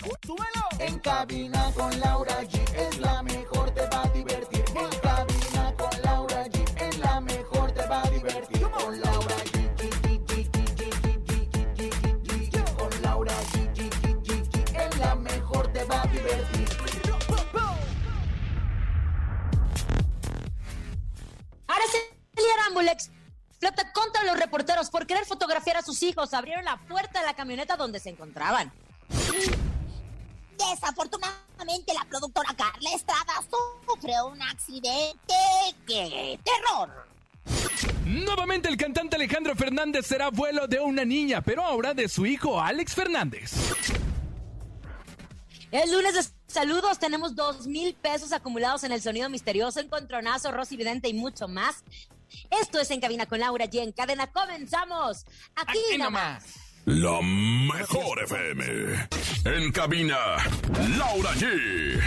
¡Súbelo! En cabina con Laura G es la mejor, te va a divertir. En cabina con Laura G es la mejor, te va a divertir. Con Laura G. Con Laura G. Es la mejor, te va a divertir. Araceli Arambulex flota contra los reporteros por querer fotografiar a sus hijos. Abrieron la puerta de la camioneta donde se encontraban. Desafortunadamente, la productora Carla Estrada sufrió un accidente. ¡Qué terror! Nuevamente el cantante Alejandro Fernández será abuelo de una niña, pero ahora de su hijo Alex Fernández. El lunes de saludos tenemos dos mil pesos acumulados en el sonido misterioso, encontronazo, Rosy Vidente y mucho más. Esto es En Cabina con Laura G. En cadena comenzamos. Aquí, Aquí nomás. nomás. La mejor FM. En cabina, Laura G.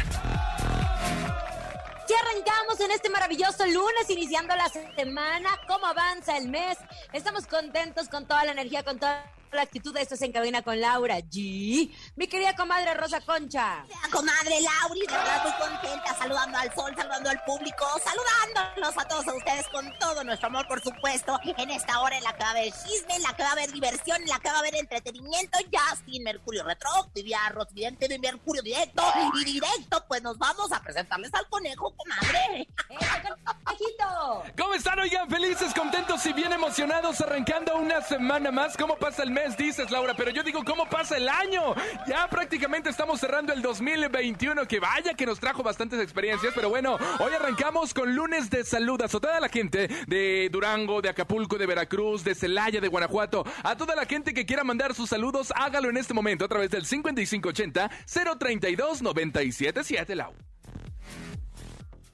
Ya arrancamos en este maravilloso lunes, iniciando la semana. ¿Cómo avanza el mes? Estamos contentos con toda la energía, con toda la actitud. Esto es En Cabina con Laura G. Mi querida comadre Rosa Concha. Comadre Lauri, de verdad muy contenta, saludando al sol, saludando al público, saludándolos a todos a ustedes con todo nuestro amor, por supuesto, en esta hora en la que va a haber chisme, en la que va a haber diversión, en la que va a haber entretenimiento, Justin Mercurio Retro, diría Rosvidente de Mercurio Directo, y directo, pues nos vamos a presentarles al conejo, comadre. ¿Cómo están? Oigan, felices, contentos y bien emocionados, arrancando una semana más. ¿Cómo pasa el mes? Dices, Laura, pero yo digo, ¿cómo pasa el año? Ya prácticamente estamos cerrando el 2021, que vaya que nos trajo bastantes experiencias, pero bueno, hoy arrancamos con lunes de saludas a toda la gente de Durango, de Acapulco, de Veracruz, de Celaya, de Guanajuato, a toda la gente que quiera mandar sus saludos, hágalo en este momento a través del 5580 032 977 Lau.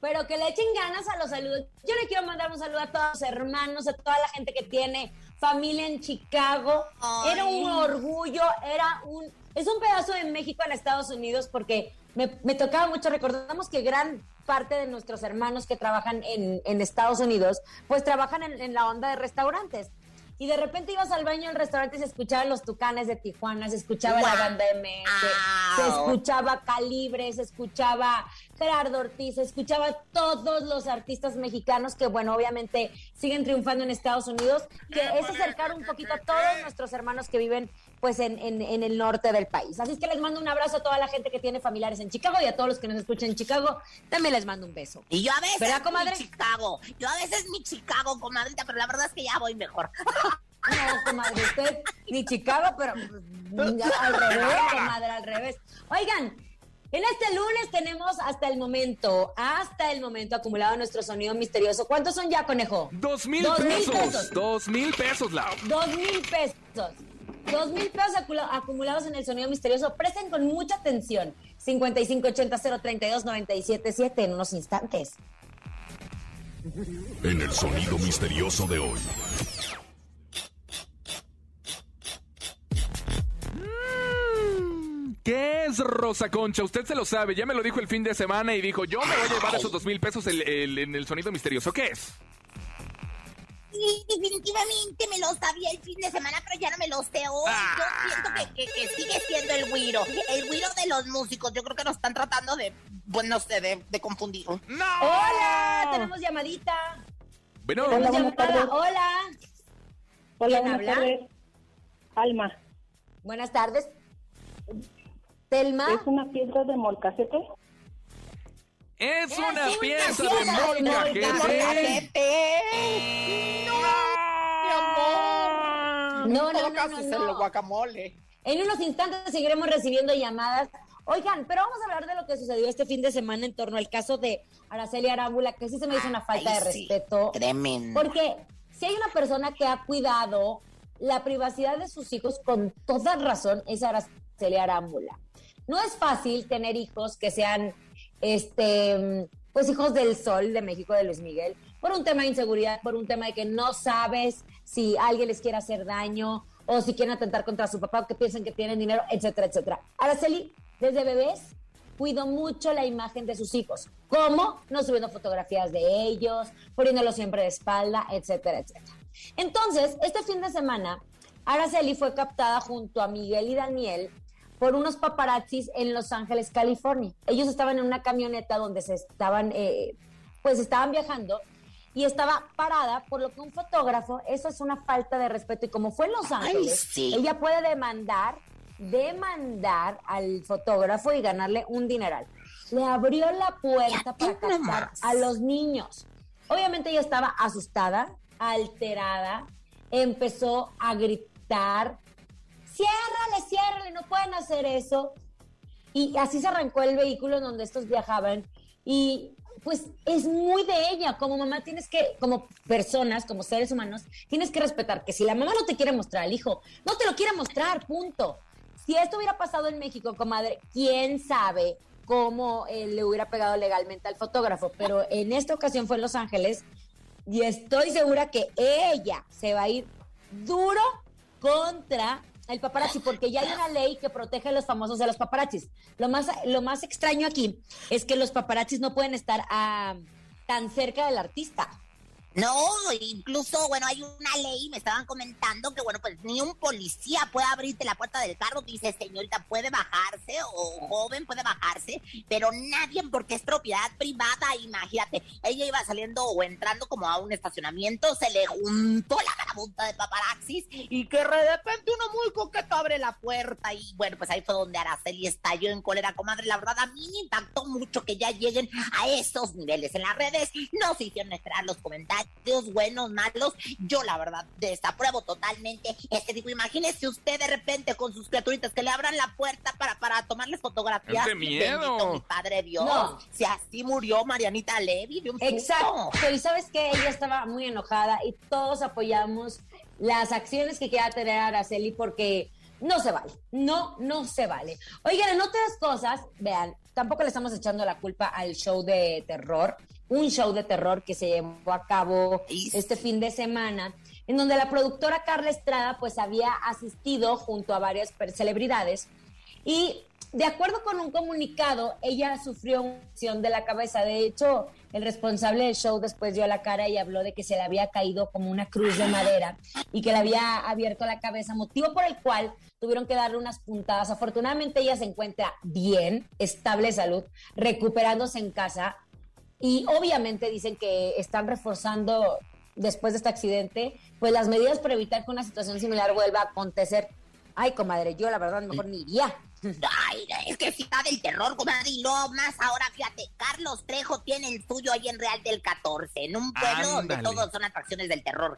Pero que le echen ganas a los saludos. Yo le quiero mandar un saludo a todos los hermanos, a toda la gente que tiene familia en Chicago. Ay. Era un orgullo, era un... Es un pedazo de México en Estados Unidos porque me, me tocaba mucho. Recordamos que gran parte de nuestros hermanos que trabajan en, en Estados Unidos, pues trabajan en, en la onda de restaurantes. Y de repente ibas al baño del restaurante y se escuchaban los tucanes de Tijuana, se escuchaba la banda MS, se Au. escuchaba Calibre, se escuchaba Gerardo Ortiz, escuchaba todos los artistas mexicanos que, bueno, obviamente siguen triunfando en Estados Unidos, que es acercar un poquito a todos nuestros hermanos que viven pues en, en- en el norte del país. Así es que les mando un abrazo a toda la gente que tiene familiares en Chicago y a todos los que nos escuchan en Chicago, también les mando un beso. Y yo a veces ¿Verdad, comadre? mi Chicago, yo a veces mi Chicago, comadrita, pero la verdad es que ya voy mejor. No, comadre, usted ni Chicago, pero ya al revés, comadre, al revés. Oigan, en este lunes tenemos hasta el momento, hasta el momento acumulado nuestro sonido misterioso. ¿Cuántos son ya, conejo? Dos mil Dos mil pesos. pesos. Dos mil pesos, Lau. Dos mil pesos. Dos mil pesos acumulados en el sonido misterioso. Presten con mucha atención. 5580-032-977 en unos instantes. En el sonido misterioso de hoy. ¿Qué es Rosa Concha? Usted se lo sabe, ya me lo dijo el fin de semana y dijo, yo me voy a llevar esos dos mil pesos el- el- en el sonido misterioso. ¿Qué es? Sí, definitivamente me lo sabía el fin de semana, pero ya no me lo sé hoy. Yo siento que, que- que sigue siendo el güiro. El güiro de los músicos. Yo creo que nos están tratando de, bueno, no sé, de, de confundir. ¡No! ¡Hola! Tenemos llamadita. Bueno, Tenemos buenas llamada. Hola. Hola, ¿Quién habla? tardes. Alma, Buenas tardes. Telma. ¿es una piedra de molcajete? es una una pieza de pieza de molcajete. ¡No! Mi amor. No, no, no, no, es no. el guacamole. En unos instantes seguiremos recibiendo llamadas. Oigan, pero vamos a hablar de lo que sucedió este fin de semana en torno al caso de Araceli Arámbula, que sí se me hizo una falta Ay, de sí. respeto. Tremendo. Porque si hay una persona que ha cuidado la privacidad de sus hijos con toda razón, es Araceli Arámbula. no es fácil tener hijos que sean, este, pues hijos del sol de México, de Luis Miguel, por un tema de inseguridad, por un tema de que no sabes si alguien les quiere hacer daño o si quieren atentar contra su papá, o que piensen que tienen dinero, etcétera, etcétera. Araceli, desde bebés, cuido mucho la imagen de sus hijos. ¿Cómo? No subiendo fotografías de ellos, poniéndolos siempre de espalda, etcétera, etcétera. Entonces, este fin de semana, Araceli fue captada junto a Miguel y Daniel por unos paparazzis en Los Ángeles, California. Ellos estaban en una camioneta donde se estaban, eh, pues estaban viajando y estaba parada, por lo que un fotógrafo, eso es una falta de respeto. Y como fue en Los Ángeles, ella puede demandar, demandar al fotógrafo y ganarle un dineral. Le abrió la puerta para captar a los niños. Obviamente ella estaba asustada, alterada, empezó a gritar, ciérrale, ciérrale, no pueden hacer eso. Y así se arrancó el vehículo en donde estos viajaban. Y pues es muy de ella. Como mamá tienes que, como personas, como seres humanos, tienes que respetar que si la mamá no te quiere mostrar al hijo, no te lo quiere mostrar, punto. Si esto hubiera pasado en México, comadre, quién sabe cómo eh, le hubiera pegado legalmente al fotógrafo, pero en esta ocasión fue en Los Ángeles y estoy segura que ella se va a ir duro contra el paparazzi, porque ya hay una ley que protege a los famosos de los paparazzis. Lo más, lo más extraño aquí es que los paparazzis no pueden estar ah, tan cerca del artista. No, incluso, bueno, hay una ley, me estaban comentando que, bueno, pues ni un policía puede abrirte la puerta del carro, dice, señorita, puede bajarse, o joven puede bajarse, pero nadie, porque es propiedad privada, imagínate, ella iba saliendo o entrando como a un estacionamiento, se le juntó la marabunta de paparaxis, y que de repente uno muy coqueto abre la puerta, y bueno, pues ahí fue donde Araceli estalló en cólera, comadre, la verdad, a mí me impactó mucho que ya lleguen a esos niveles en las redes, no se hicieron esperar los comentarios, buenos, malos. Yo, la verdad, desapruebo totalmente este tipo. Imagínese usted de repente con sus criaturitas que le abran la puerta para, para tomarles fotografías. ¡Qué miedo! mi padre Dios. Si así murió Marianita Levy, de un Exacto. Y sabes que ella estaba muy enojada y todos apoyamos las acciones que quiera tener Araceli porque no se vale. No, no se vale. Oigan, en otras cosas, vean, tampoco le estamos echando la culpa al show de terror un show de terror que se llevó a cabo este fin de semana, en donde la productora Carla Estrada pues había asistido junto a varias celebridades y de acuerdo con un comunicado, ella sufrió una lesión de la cabeza. De hecho, el responsable del show después dio la cara y habló de que se le había caído como una cruz de madera y que le había abierto la cabeza, motivo por el cual tuvieron que darle unas puntadas. Afortunadamente ella se encuentra bien, estable de salud, recuperándose en casa, y obviamente dicen que están reforzando después de este accidente, pues las medidas para evitar que una situación similar vuelva a acontecer. Ay, comadre, yo la verdad mejor ni iría. Ay, es que está del terror, comadre, y no más ahora, fíjate, Carlos Trejo tiene el suyo ahí en Real del 14, en un pueblo donde todos son atracciones del terror.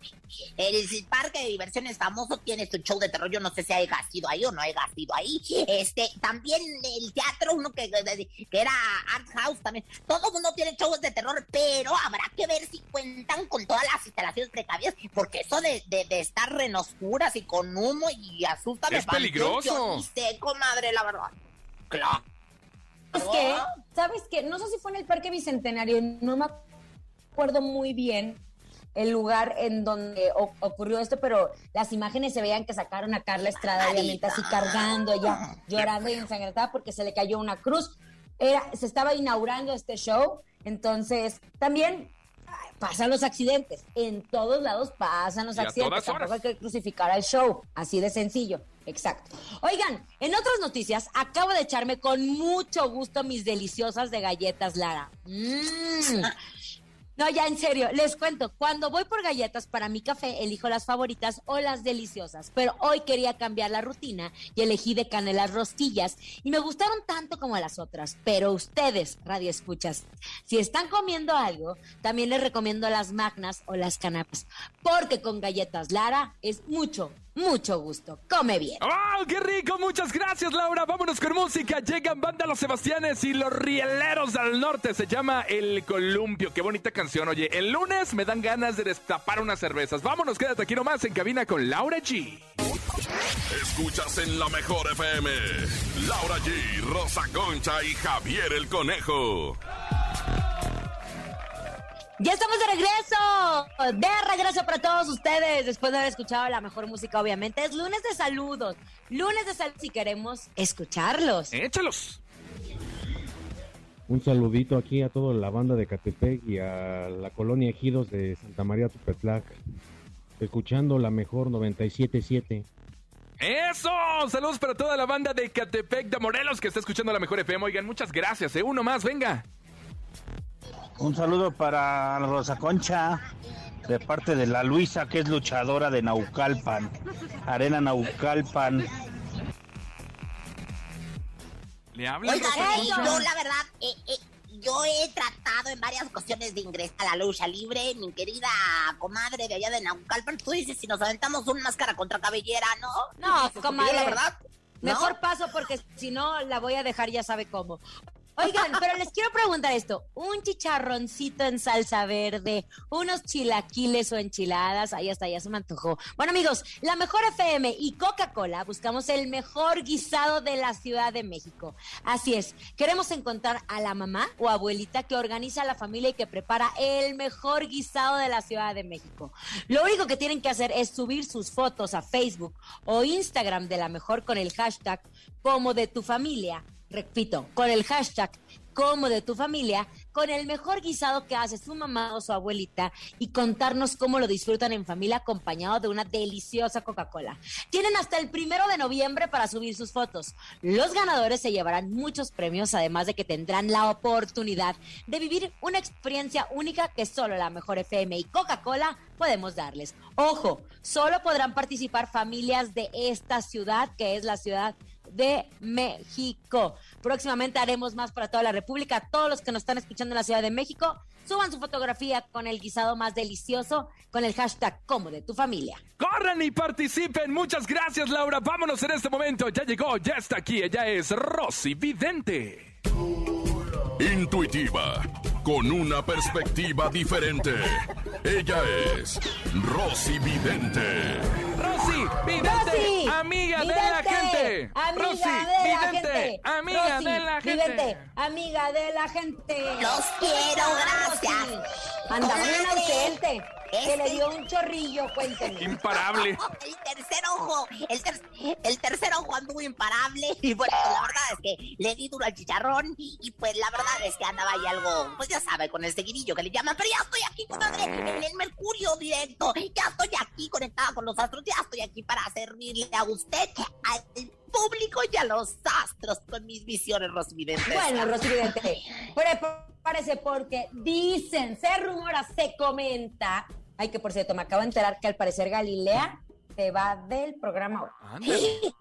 El parque de diversiones famoso tiene su show de terror, yo no sé si hay sido ahí o no hay sido ahí. Este, también el teatro, uno que, que era Art House también, todo el mundo tiene shows de terror, pero habrá que ver si cuentan con todas las instalaciones precavidas, porque eso de, de, estar en oscuras y con humo y asusta es peligroso. Yo comadre, la verdad. Claro. Es que, ¿sabes qué? No sé si fue en el Parque Bicentenario, no me acuerdo muy bien el lugar en donde ocurrió esto, pero las imágenes se veían que sacaron a Carla Estrada, obviamente así cargando, ella llorando y ensangrentada porque se le cayó una cruz. Era, se estaba inaugurando este show, entonces también pasan los accidentes. En todos lados pasan los accidentes. Tampoco hay que crucificar al show. Así de sencillo. Exacto. Oigan, en otras noticias, acabo de echarme con mucho gusto mis deliciosas de galletas Lara. Mmm. No, ya en serio, les cuento, cuando voy por galletas para mi café, elijo las favoritas o las deliciosas, pero hoy quería cambiar la rutina y elegí de canelas rosquillas y me gustaron tanto como las otras, pero ustedes, radio escuchas, si están comiendo algo, también les recomiendo las magnas o las canapas, porque con galletas Lara es mucho, mucho gusto. Come bien. ¡Oh, qué rico! Muchas gracias, Laura. Vámonos con música. Llegan Banda Los Sebastianes y Los Rieleros del Norte. Se llama El Columpio. Qué bonita canción. Oye, el lunes me dan ganas de destapar unas cervezas. Vámonos, quédate aquí nomás en cabina con Laura G. Escuchas en la mejor FM. Laura G, Rosa Concha y Javier el Conejo. Ya estamos de regreso, de regreso para todos ustedes, después de haber escuchado la mejor música, obviamente. Es lunes de saludos, lunes de saludos si queremos escucharlos. Échalos. Un saludito aquí a toda la banda de Catepec y a la colonia Ejidos de Santa María Tupetlac. Escuchando la mejor 977. ¡Eso! Saludos para toda la banda de Catepec de Morelos que está escuchando la mejor FM. Oigan, muchas gracias, ¿eh? Uno más, venga. Un saludo para Rosa Concha, de parte de la Luisa, que es luchadora de Naucalpan, Arena Naucalpan. ¿Le hablan? Oigan, Rosa Concha? yo la verdad, eh, eh, yo he tratado en varias ocasiones de ingresar a la lucha libre, mi querida comadre de allá de Naucalpan. Tú dices si nos aventamos un máscara contra cabellera, ¿no? No, Dices, comadre. La verdad. ¿no? Mejor paso porque si no la voy a dejar ya sabe cómo. Oigan, pero les quiero preguntar esto. Un chicharroncito en salsa verde, unos chilaquiles o enchiladas, ahí hasta ya se me antojó. Bueno amigos, la mejor FM y Coca-Cola buscamos el mejor guisado de la Ciudad de México. Así es, queremos encontrar a la mamá o abuelita que organiza la familia y que prepara el mejor guisado de la Ciudad de México. Lo único que tienen que hacer es subir sus fotos a Facebook o Instagram de la mejor con el hashtag como de tu familia repito, con el hashtag como de tu familia, con el mejor guisado que hace su mamá o su abuelita y contarnos cómo lo disfrutan en familia acompañado de una deliciosa Coca-Cola. Tienen hasta el primero de noviembre para subir sus fotos. Los ganadores se llevarán muchos premios, además de que tendrán la oportunidad de vivir una experiencia única que solo la mejor FM y Coca-Cola podemos darles. Ojo, solo podrán participar familias de esta ciudad, que es la ciudad de México. Próximamente haremos más para toda la República. Todos los que nos están escuchando en la Ciudad de México, suban su fotografía con el guisado más delicioso con el hashtag como de tu familia. Corran y participen. Muchas gracias, Laura. Vámonos en este momento. Ya llegó, ya está aquí. Ella es Rosy Vidente. Intuitiva, con una perspectiva diferente. Ella es Rosy Vidente. Rosy Vidente, Rosy, amiga de la gente. Amiga Rosy de la Vidente, gente. amiga Rosy, de la gente. vidente, amiga de la gente. Los quiero, gracias. Andaba bien ausente. Que le este- dio un chorrillo, cuénteme. Imparable. El tercer ojo, el, ter- el tercer ojo anduvo imparable y bueno, pues, la verdad es que le di duro al chicharrón y pues la verdad es que andaba ahí algo, pues ya sabe, con el seguidillo que le llaman, pero ya estoy aquí, comadre, en el Mercurio directo, ya estoy aquí conectada con los astros, ya estoy aquí para servirle a usted, al público y a los astros con mis visiones, Rosvidentes. Bueno, Rosy Vidente, prepárese porque dicen, se rumora, se comenta. Ay, que por cierto, me acabo de enterar que al parecer Galilea se va del programa hoy. Ándale.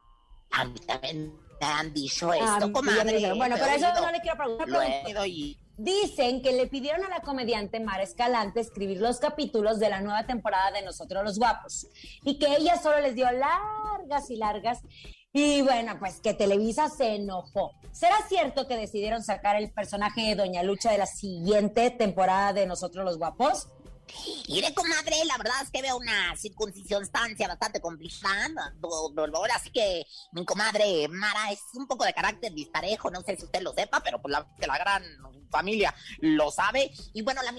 A mí también me han dicho Ah, esto, me comadre. Bueno, pero eso no le quiero preguntar. Lo he. Dicen que le pidieron a la comediante Mara Escalante escribir los capítulos de la nueva temporada de Nosotros los Guapos y que ella solo les dio largas y largas. Y bueno, pues que Televisa se enojó. ¿Será cierto que decidieron sacar el personaje de Doña Lucha de la siguiente temporada de Nosotros los Guapos? Mire, comadre, la verdad es que veo una circuncisión-stancia bastante complicada. do- do- Ahora sí que mi comadre Mara es un poco de carácter disparejo, no sé si usted lo sepa, pero pues la, que la gran familia lo sabe. Y bueno, la,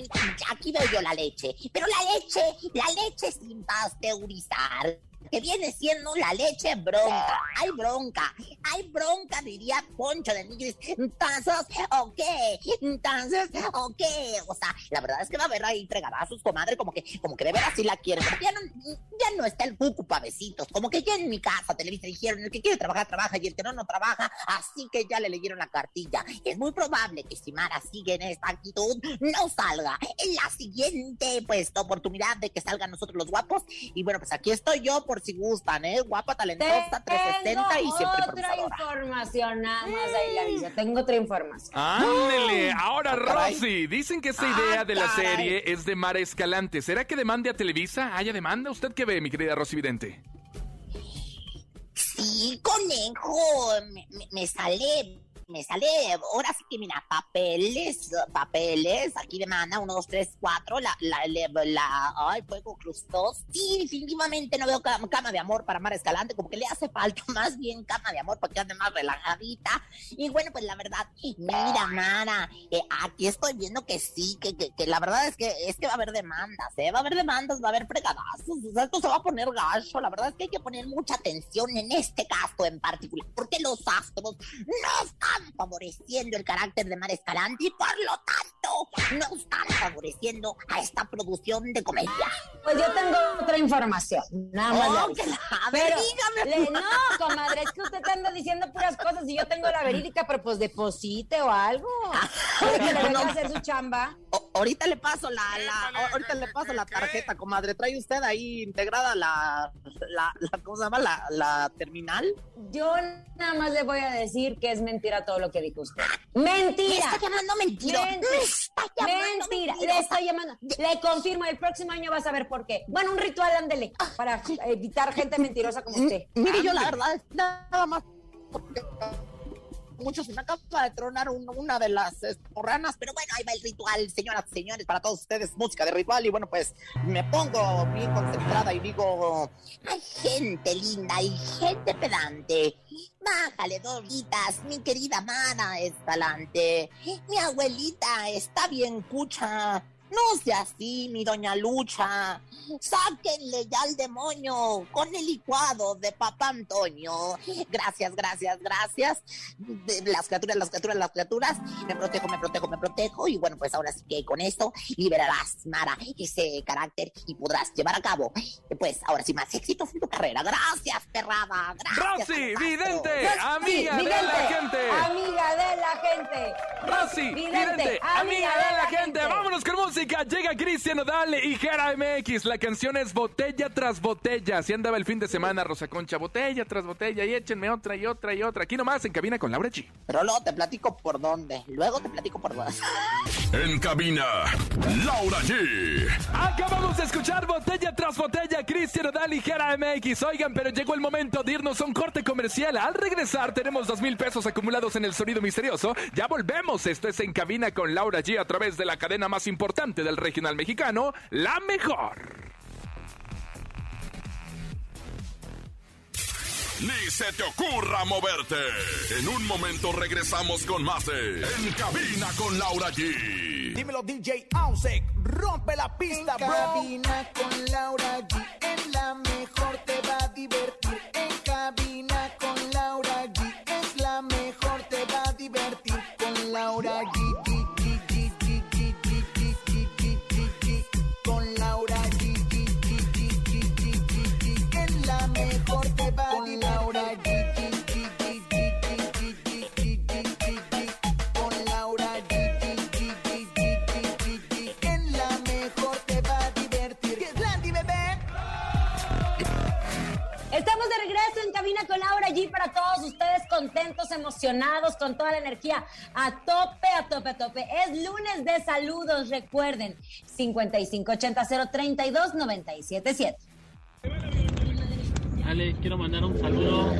aquí veo yo la leche. Pero la leche, la leche sin pasteurizar, que viene siendo la leche bronca. Hay bronca, hay bronca, diría Poncho de Nigris. Entonces, ¿o qué? Entonces, ¿o qué? O sea, la verdad es que va a haber ahí fregadazos, comadre, como que, como que de veras sí la quieren. Ya no, está el cucu pa' besitos. Como que ya en mi casa, Televisa dijeron, el que quiere trabajar, trabaja, y el que no, no trabaja. Así que ya le leyeron la cartilla. Es muy probable que si Mara sigue en esta actitud, no salga en la siguiente, pues, oportunidad de que salgan nosotros los guapos. Y bueno, pues aquí estoy yo por si gustan, ¿eh? Guapa, talentosa, 360 y Tengo siempre otra información, nada más ahí la. Tengo otra información. Ándele, ahora Ah. Rosy, dicen que esta Ah, idea de la caray. serie es de Mara Escalante. ¿Será que demande a Televisa? ¿Haya demanda? ¿Usted qué ve, mi querida Rosy Vidente? Sí, conejo, me, me- me sale me sale, ahora sí que mira, papeles, papeles, aquí demanda, uno, dos, tres, cuatro, la, la, la, la ay, fuego cruz dos. Sí, definitivamente no veo cama, de amor para Mar Escalante, como que le hace falta más bien cama de amor para que ande más relajadita. Y bueno, pues la verdad, mira, Mara, eh, aquí estoy viendo que sí, que, que, que la verdad es que es que va a haber demandas, ¿eh? Va a haber demandas, va a haber fregadazos, o sea, esto se va a poner gacho, la verdad es que hay que poner mucha atención en este caso en particular, porque los astros no están favoreciendo el carácter de Mar Escalante y por lo tanto no están favoreciendo a esta producción de comedia. Pues yo tengo otra información, nada más. Oh, que la- a ver, dígame. le- no, comadre, es que usted te anda diciendo puras cosas y yo tengo la verídica, pero pues deposite o algo. ¿Quiere que le venga a hacer su chamba? O- ahorita le paso la, la- ahorita le paso la tarjeta, comadre. ¿Trae usted ahí integrada la, la, la- ¿cómo se llama? La, la terminal. Yo nada más le voy a decir que es mentira todo lo que dijo usted. Me ¡Mentira! está llamando mentira. Mentira. Me está llamando Mentira, le estoy llamando. Le confirmo, el próximo año vas a ver por qué. Bueno, un ritual, ándele, para evitar gente mentirosa como usted. Mire, yo la verdad es nada más muchos se me acaba de tronar un- una de las esporranas, Pero bueno, ahí va el ritual, señoras y señores, para todos ustedes, música de ritual. Y bueno, pues me pongo bien concentrada y digo, hay gente linda y gente pedante. Bájale dos mi querida Mara Escalante. Mi abuelita está bien cucha. No sea así, mi doña Lucha. Sáquenle ya al demonio con el licuado de papá Antonio. Gracias, gracias, gracias. De- Las criaturas, las criaturas, las criaturas. Me protejo, me protejo, me protejo. Y bueno, pues ahora sí que con esto liberarás, Mara, ese carácter y podrás llevar a cabo, pues ahora sí, más éxitos en tu carrera. Gracias, perrada. Gracias. Rosy, vidente, amiga de vidente, la gente. Amiga de la gente. Rosy, Vidente, vidente, amiga de la gente. Vámonos con música. Llega Cristian Odal y Jera MX. La canción es Botella tras Botella. Así andaba el fin de semana, Rosa Concha. Botella tras botella. Y échenme otra y otra y otra. Aquí nomás en cabina con Laura G. pero luego te platico por dónde. Luego te platico por dónde. En cabina, Laura G. Acabamos de escuchar Botella tras Botella, Cristian Odal y Jera MX. Oigan, pero llegó el momento de irnos a un corte comercial. Al regresar tenemos dos mil pesos acumulados en el sonido misterioso. Ya volvemos. Esto es En cabina con Laura G a través de la cadena más importante del regional mexicano, La Mejor. Ni se te ocurra moverte. En un momento regresamos con más de En cabina con Laura G. Dímelo DJ Ausek, rompe la pista, En bro. cabina con Laura G. emocionados, con toda la energía a tope, a tope, a tope. Es lunes de saludos, recuerden, 5580 032 977. Ale, quiero mandar un saludo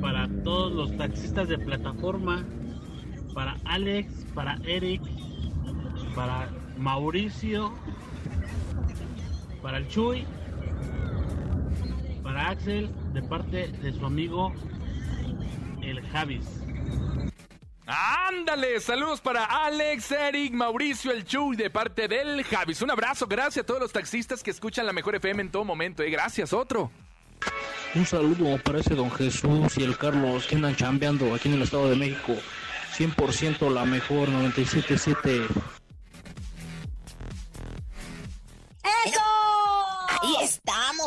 para todos los taxistas de plataforma, para Alex, para Eric, para Mauricio, para el Chuy, para Axel, de parte de su amigo el Javis. Ándale, saludos para Alex, Eric, Mauricio, el Chuy de parte del Javis. Un abrazo, gracias a todos los taxistas que escuchan la mejor FM en todo momento. Eh. Gracias, otro. Un saludo para ese don Jesús y el Carlos que andan chambeando aquí en el Estado de México. 100% la mejor, 97.7.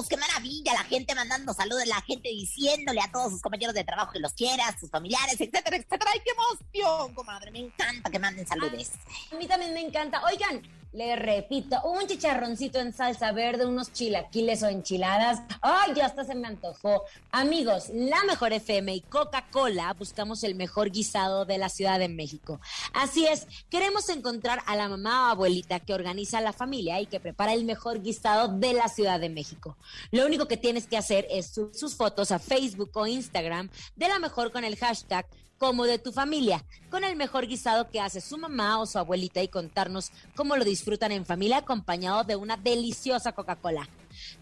qué maravilla, la gente mandando saludos, la gente diciéndole a todos sus compañeros de trabajo que los quiera, a sus familiares, etcétera, etcétera. ¡Ay, qué emoción, comadre! Me encanta que manden saludos. A mí también me encanta. Oigan, le repito, un chicharroncito en salsa verde, unos chilaquiles o enchiladas. ¡Ay, ya hasta se me antojó! Amigos, la mejor FM y Coca-Cola buscamos el mejor guisado de la Ciudad de México. Así es, queremos encontrar a la mamá o abuelita que organiza la familia y que prepara el mejor guisado de la Ciudad de México. Lo único que tienes que hacer es subir sus fotos a Facebook o Instagram de la mejor con el hashtag como de tu familia, con el mejor guisado que hace su mamá o su abuelita y contarnos cómo lo disfrutan en familia acompañado de una deliciosa Coca-Cola.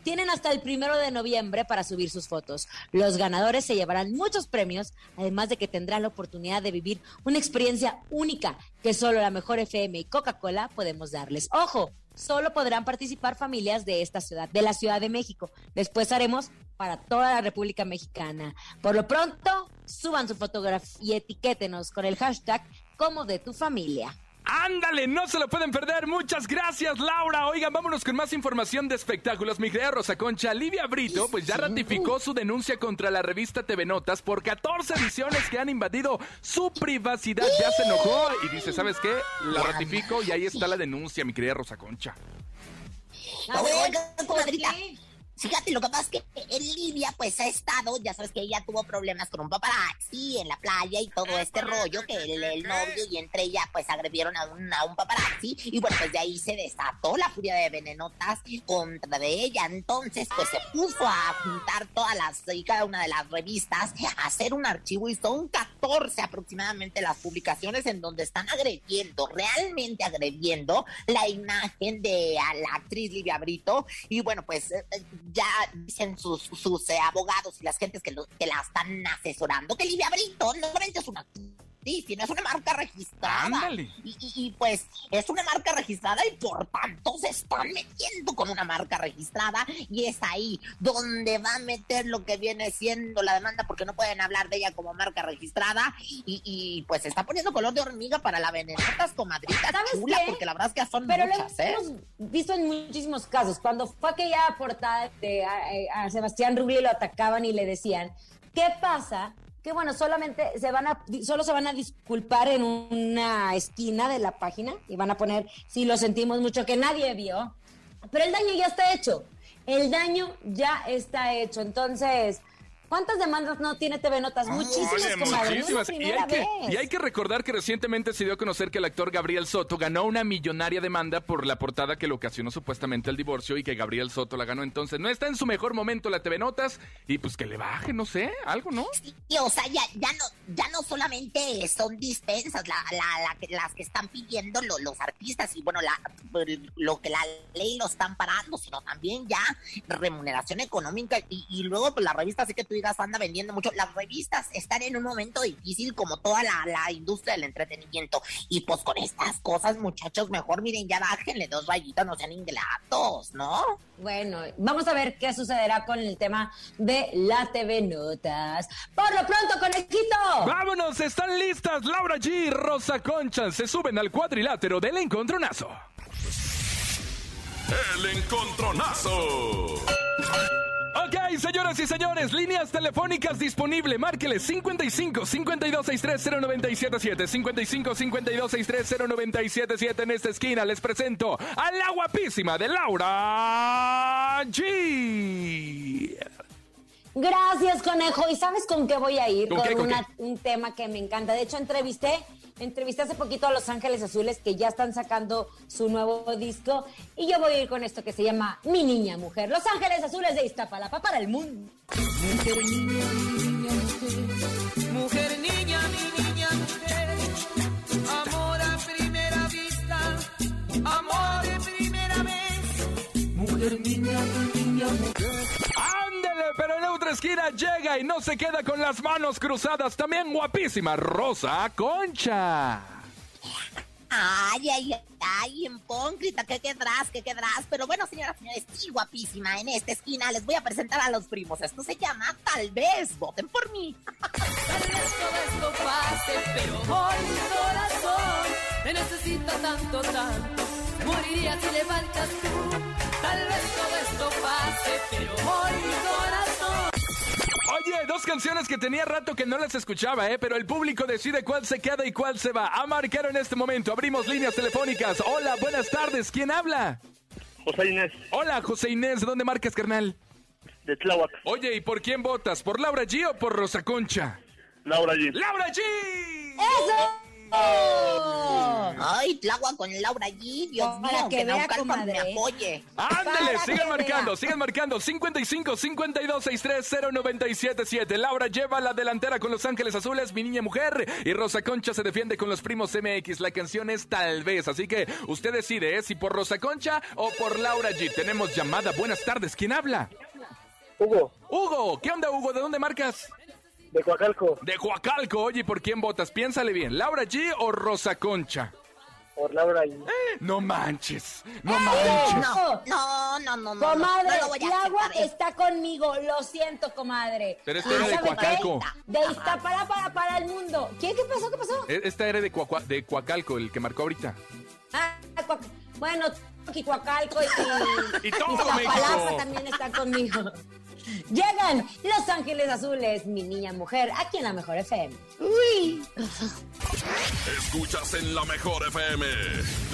Tienen hasta el primero de noviembre para subir sus fotos. Los ganadores se llevarán muchos premios, además de que tendrán la oportunidad de vivir una experiencia única que solo la mejor FM y Coca-Cola podemos darles. Ojo, solo podrán participar familias de esta ciudad, de la Ciudad de México. Después haremos para toda la República Mexicana. Por lo pronto, suban su fotografía y etiquétenos con el hashtag como de tu familia. Ándale, no se lo pueden perder. Muchas gracias, Laura. Oigan, vámonos con más información de espectáculos. Mi querida Rosa Concha, Livia Brito, pues ya ratificó su denuncia contra la revista TV Notas por 14 ediciones que han invadido su privacidad. Ya se enojó y dice, ¿sabes qué? La ratifico y ahí está la denuncia, mi querida Rosa Concha. Fíjate, lo que pasa es que en Libia, pues ha estado, ya sabes que ella tuvo problemas con un paparazzi en la playa y todo este rollo, que el, novio y entre ella, pues agredieron a un, a un paparazzi. Y bueno, pues de ahí se desató la furia de venenotas contra de ella. Entonces, pues se puso a juntar todas las, y cada una de las revistas, a hacer un archivo y son 14 aproximadamente las publicaciones en donde están agrediendo, realmente agrediendo la imagen de a la actriz Livia Brito. Y bueno, pues eh, ya dicen sus, sus eh, abogados y las gentes que, lo- que la están asesorando que Livia Brito no es una es una marca registrada. Ándale. Y, y- y, pues es una marca registrada y por tanto se están metiendo con una marca registrada y es ahí donde va a meter lo que viene siendo la demanda porque no pueden hablar de ella como marca registrada y, y, pues se está poniendo color de hormiga para la venenotas comadrita ¿Sabes chula qué? porque la verdad es que son Pero lo muchas, ¿eh? hemos visto en muchísimos casos. Cuando fue aquella portada de a, a Sebastián Rubio y lo atacaban y le decían, ¿qué pasa? Que bueno, solamente se van a, solo se van a disculpar en una esquina de la página y van a poner, si lo sentimos mucho, que nadie vio. Pero el daño ya está hecho. El daño ya está hecho. Entonces, ¿cuántas demandas no tiene TV Notas? Muchísimas, Oye, muchísimas. Y hay, que, y hay que recordar que recientemente se dio a conocer que el actor Gabriel Soto ganó una millonaria demanda por la portada que le ocasionó supuestamente el divorcio y que Gabriel Soto la ganó. Entonces, no está en su mejor momento la TV Notas y pues que le baje, no sé, algo, ¿no? Y, o sea, ya, ya no, ya no solamente son dispensas la, la- la que- las que están pidiendo lo- los artistas y bueno, la, lo que la ley lo están parando, sino también ya remuneración económica y, y luego pues la revista, así que tú digas, anda vendiendo mucho. Las revistas están en un momento difícil como toda la, la industria del entretenimiento. Y pues con estas cosas, muchachos, mejor miren, ya bájenle dos rayitas, no sean ingratos, ¿no? Bueno, vamos a ver qué sucederá con el tema de la TV Notas. Por lo pronto, conejito. ¡Vámonos! ¿Están listas? Laura G y Rosa Concha se suben al cuadrilátero del encontronazo. El encontronazo. Señoras y señores, líneas telefónicas disponibles. Márqueles 55 52 63 0977 55 52 63 0977 en esta esquina. Les presento a la guapísima de Laura G. Gracias, conejo. ¿Y sabes con qué voy a ir? ¿Con Con, qué, con una- un tema que me encanta. De hecho, entrevisté, entrevisté hace poquito a Los Ángeles Azules que ya están sacando su nuevo disco. Y yo voy a ir con esto que se llama Mi Niña Mujer. Los Ángeles Azules de Iztapalapa para el mundo. Mujer, niña, niña, mujer. Mujer, niña, mi niña, mujer. Amor a primera vista. Amor de primera vez. Mujer, niña, mi niña, mujer. Pero en otra esquina llega y no se queda con las manos cruzadas. También guapísima Rosa Concha. Ay, ay, ay, hipócrita, ¿qué quedarás? ¿Qué quedarás? Pero bueno, señoras y señores, sí, guapísima, en esta esquina les voy a presentar a los primos. Esto se llama Tal vez, voten por mí. Tal vez todo esto pase, pero hoy mi corazón te necesita tanto, tanto. Moriría si le faltas tú. Tal vez todo esto pase, pero hoy mi corazón. Oye, dos canciones que tenía rato que no las escuchaba, ¿eh? Pero el público decide cuál se queda y cuál se va. A marcar en este momento. Abrimos líneas telefónicas. Hola, buenas tardes. ¿Quién habla? José Inés, Hola, José Inés. ¿De dónde marcas, carnal? de Tláhuac, Oye, ¿y por quién votas? ¿Por Laura G o por Rosa Concha? Laura G. ¡Laura G! ¡Eso! Ay, y Tláhuac con Laura G. Dios Para mío, que que, vea, me apoye. Ándale, Para sigan marcando, sigan marcando. 55 52 63 0977. Laura lleva la delantera con Los Ángeles Azules, mi niña mujer. Y Rosa Concha se defiende con los primos MX. La canción es Tal vez. Así que usted decide ¿eh? si por Rosa Concha o por Laura G. Tenemos llamada. Buenas tardes. ¿Quién habla? Hugo, Hugo. ¿Qué onda, Hugo? ¿De dónde marcas? De Coacalco, De Coacalco. Oye, ¿por quién votas? Piénsale bien. ¿Laura G o Rosa Concha? por Laura y No manches. No ¡Eh! manches. No, no, no, no, no. Comadre, no lo voy a Tláhuac aceptar. está conmigo. Lo siento, comadre. Pero esta ¿Y era de? Coacalco. De Iztapalapa para, para el mundo. ¿Qué, ¿Qué pasó? ¿Qué pasó? E- Esta era de, Coacua- de Coacalco, el que marcó ahorita. Ah, Cuac- bueno, Quicuacalco y, Y todo Iztapalapa México. también está conmigo. Llegan Los Ángeles Azules, mi niña mujer, aquí en la Mejor FM. Uy. Escuchas en la mejor FM.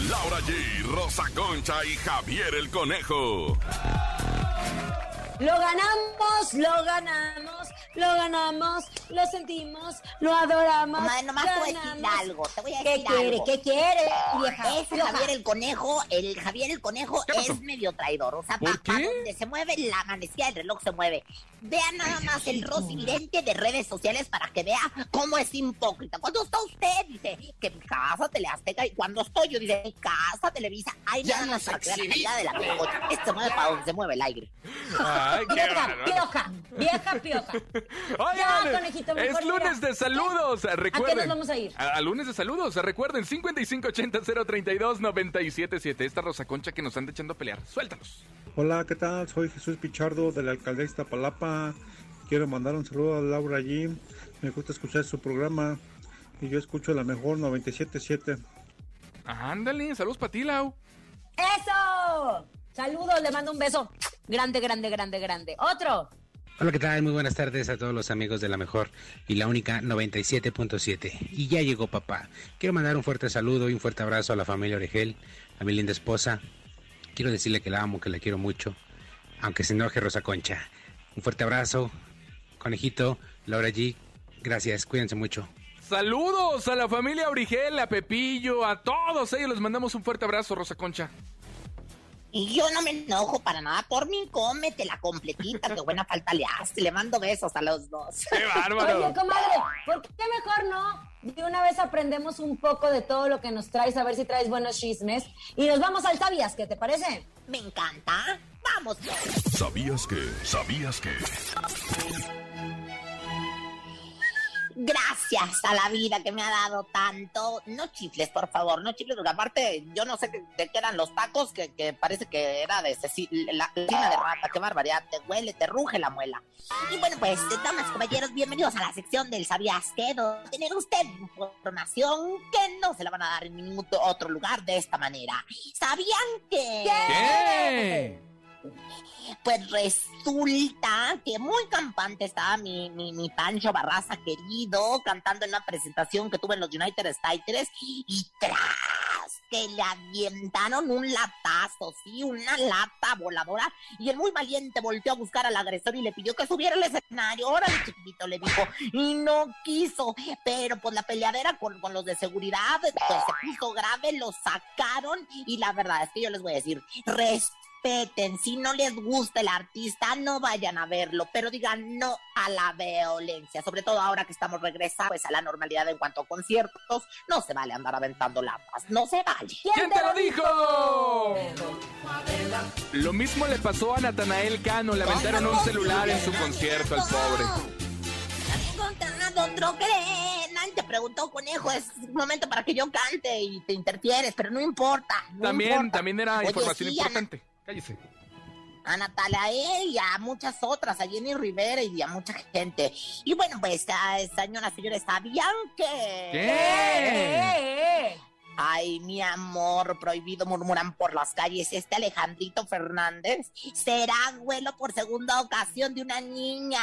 Laura G, Rosa Concha y Javier el Conejo. Lo ganamos, lo ganamos, lo ganamos, lo sentimos, lo adoramos. Comadre, nomás te voy a decir ganamos. algo, te voy a ¿Qué decir quiere? algo. ¿Qué quiere, vieja? Ese Floja. Javier el Conejo, el Javier el Conejo ¿Qué es medio traidor. O sea, ¿Por para qué? donde se mueve la manecilla del reloj se mueve. Vean nada más el rosilente de redes sociales para que vea cómo es hipócrita. Cuando está usted, dice que mi casa Teleazteca, y cuando estoy yo, dice mi casa Televisa, hay nada más para que la calidad de la pioja. Este se mueve para donde se mueve el aire. Ay, qué pioja, vieja pioja. Oigan, Ya, conejito, mejor es lunes mira. de saludos. Recuerden. nos vamos a ir? A, a lunes de saludos. Recuerden, 5580-032-977. Esta Rosa Concha que nos anda echando a pelear. Suéltanos. Hola, ¿qué tal? Soy Jesús Pichardo de la alcaldesa de Palapa. Quiero mandar un saludo a Laura allí. Me gusta escuchar su programa y yo escucho la mejor 977. Ándale, saludos para ti, Lau. ¡Eso! Saludos, le mando un beso. Grande, grande, grande, grande. Otro. Hola, ¿qué tal? Muy buenas tardes a todos los amigos de la mejor y la única 97.7. Y ya llegó papá. Quiero mandar un fuerte saludo y un fuerte abrazo a la familia Oregel, a mi linda esposa. Quiero decirle que la amo, que la quiero mucho, aunque se enoje Rosa Concha. Un fuerte abrazo, conejito, Laura G. Gracias, cuídense mucho. Saludos a la familia Origel, a Pepillo, a todos ellos. Les mandamos un fuerte abrazo, Rosa Concha. Y yo no me enojo para nada. Por mí, cómete la completita. Qué buena falta le hace. Le mando besos a los dos. ¡Qué bárbaro! Oye, comadre, ¿por qué mejor no? De una vez aprendemos un poco de todo lo que nos traes, a ver si traes buenos chismes. Y nos vamos al Sabias, ¿qué te parece? Me encanta. Vamos. ¿Sabías que? ¿Sabías que? Gracias a la vida que me ha dado tanto. No chifles, por favor, no chifles, porque aparte yo no sé de qué eran los tacos, que, que parece que era de Ceci- la cocina de rata, qué barbaridad, te huele, te ruge la muela. Y bueno, pues, damas caballeros, bienvenidos a la sección del ¿Sabías qué? Donde tener usted información que no se la van a dar en ningún otro lugar de esta manera. ¿Sabían que...? ¿Qué? Pues resulta que muy campante estaba mi, mi, mi Pancho Barraza querido cantando en una presentación que tuve en los United States y tras que le avientaron un latazo, sí, una lata voladora y el muy valiente volteó a buscar al agresor y le pidió que subiera al escenario. Órale, chiquitito, le dijo, y no quiso, pero pues la peleadera con, con los de seguridad pues se puso grave, lo sacaron y la verdad es que yo les voy a decir, respeten, si no les gusta el artista, no vayan a verlo, pero digan no a la violencia, sobre todo ahora que estamos regresando pues, a la normalidad en cuanto a conciertos, no se vale andar aventando latas, no se vale. ¿Quién te lo dijo? Lo mismo le pasó a Natanael Cano. Le aventaron un celular en su concierto al pobre. otro creen. Nadie te preguntó, conejo, es momento para que yo cante y te interfieres, pero no importa. no También, importa. también era Oye, información sí, importante. Cállese. a Natalia E y a muchas otras, a Jenny Rivera y a mucha gente. Y bueno, pues, a, señoras y señores, ¿sabían que? ¿Qué? Mi amor, prohibido murmuran por las calles. Este Alejandrito Fernández será abuelo por segunda ocasión de una niña.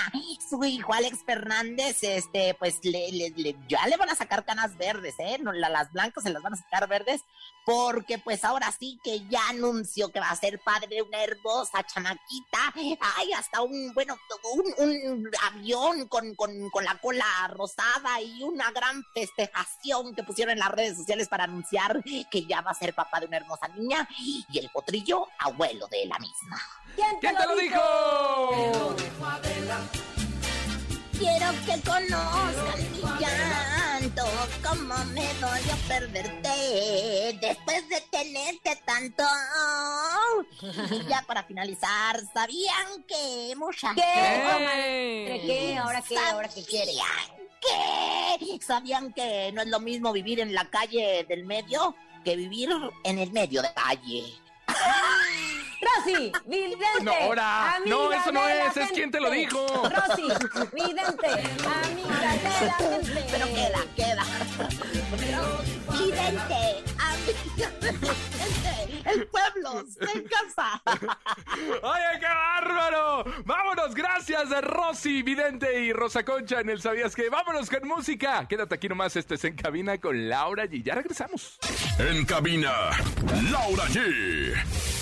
Su hijo Alex Fernández, este, pues le, le- le- ya le van a sacar canas verdes, ¿eh? No, la- las blancas se las van a sacar verdes porque pues ahora sí que ya anunció que va a ser padre de una hermosa chamaquita. Ay, hasta un, bueno, un, un avión con, con, con la cola rosada y una gran festejación que pusieron en las redes sociales para confesar que ya va a ser papá de una hermosa niña y el potrillo abuelo de la misma. ¿Quién te, ¿Quién te lo dijo? Quiero que conozcan mi llanto, cómo me dolió perderte después de tenerte tanto. Y ya para finalizar, ¿sabían que mucha ¿Qué? comadre? ¿Qué? ¿Ahora qué? ¿Ahora qué quiere? ¿Qué? ¿Sabían que no es lo mismo vivir en la calle del medio que vivir en el medio de la calle? Rosy, vidente. No, ahora. No, eso no es, es quien te lo dijo. Rosy, vidente, amiga de la gente. Pero queda, queda. Vidente, amiga de la gente. El pueblo se casa. ¡Oye, qué bárbaro! ¡Vámonos! Gracias a Rosy, Vidente y Rosa Concha en el ¿Sabías que Vámonos con música. Quédate aquí nomás, este es En Cabina con Laura y ya regresamos. En cabina, Laura G.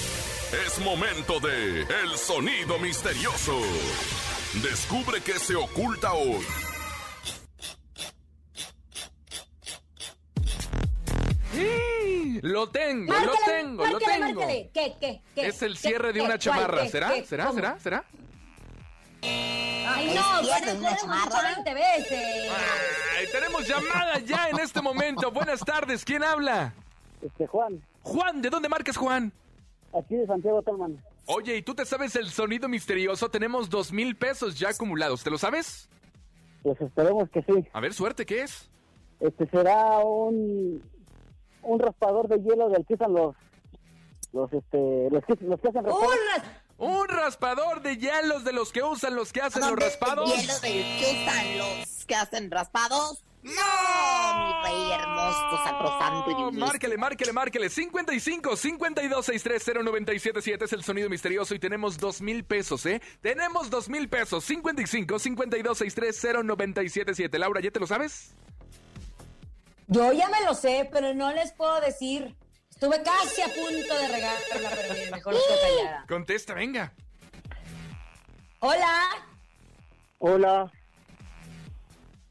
Es momento de El Sonido Misterioso. Descubre qué se oculta hoy. ¡Sí! Lo tengo, lo Márcale, tengo, lo tengo. márcale. ¿Qué, qué, qué? Es el ¿Qué, cierre de una chamarra. ¿Será? qué, ¿Será? cómo? ¿Será? ¿Será? Ay, ¿El no, cierre de una chamarra? 20 veces. Ay, tenemos llamada ya en este momento. Buenas tardes, ¿quién habla? Este, Juan, Juan, ¿de dónde marcas, Juan? Aquí de Santiago Talman. Oye, ¿y tú te sabes el sonido misterioso? Tenemos dos mil pesos ya acumulados. ¿Te lo sabes? Pues esperemos que sí. A ver, suerte, ¿qué es? Este será un un raspador de hielo del que usan los los este los que, los que hacen Un raspados. ras- Un raspador de hielos de los que usan los que hacen los ¿Dónde raspados. el hielo del que usan los que hacen raspados? ¡No! Mi rey hermoso, sacrosanto y divinísimo. Márquele, márquele, márquele. 55 52 630 977 es el sonido misterioso y tenemos dos mil pesos, ¿eh? Tenemos dos mil pesos. 55 52 630 977 Laura, ¿ya te lo sabes? Yo ya me lo sé, pero no les puedo decir. Estuve casi a punto de regarla, pero mejor estoy callada. Contesta, venga. Hola, Hola,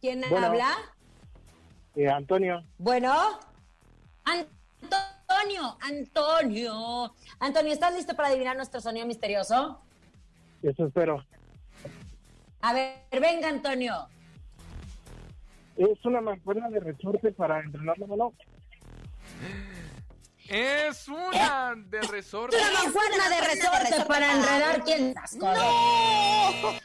¿quién Bueno. habla? Eh, Antonio. Bueno, Antonio, Antonio. Antonio, ¿estás listo para adivinar nuestro sonido misterioso? Eso espero. A ver, venga, Antonio. Es una mancuerna de resorte para entrenar la mano. Es una de resorte. Una mancuerna de resorte para enredar quién cosas.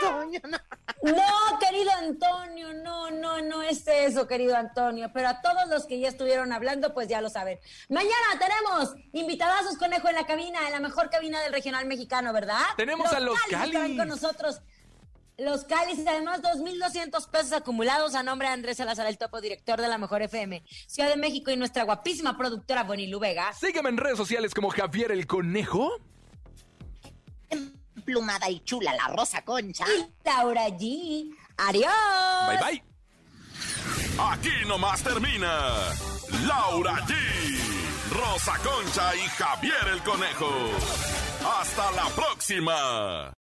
Antonio, no. No, querido Antonio, no, no, no es eso, querido Antonio. Pero a todos los que ya estuvieron hablando, pues ya lo saben. Mañana tenemos invitadazos conejo en la cabina, en la mejor cabina del regional mexicano, ¿verdad? Tenemos a los estarán Calis. con nosotros. Los Calis y además 2.200 pesos acumulados a nombre de Andrés Salazar, el topo director de la Mejor FM, Ciudad de México y nuestra guapísima productora Bonilu Vega. Sígueme en redes sociales como Javier el Conejo. Plumada y chula la rosa concha. Y Laura G. Adiós. Bye bye. Aquí nomás termina Laura G, Rosa Concha y Javier el Conejo. Hasta la próxima.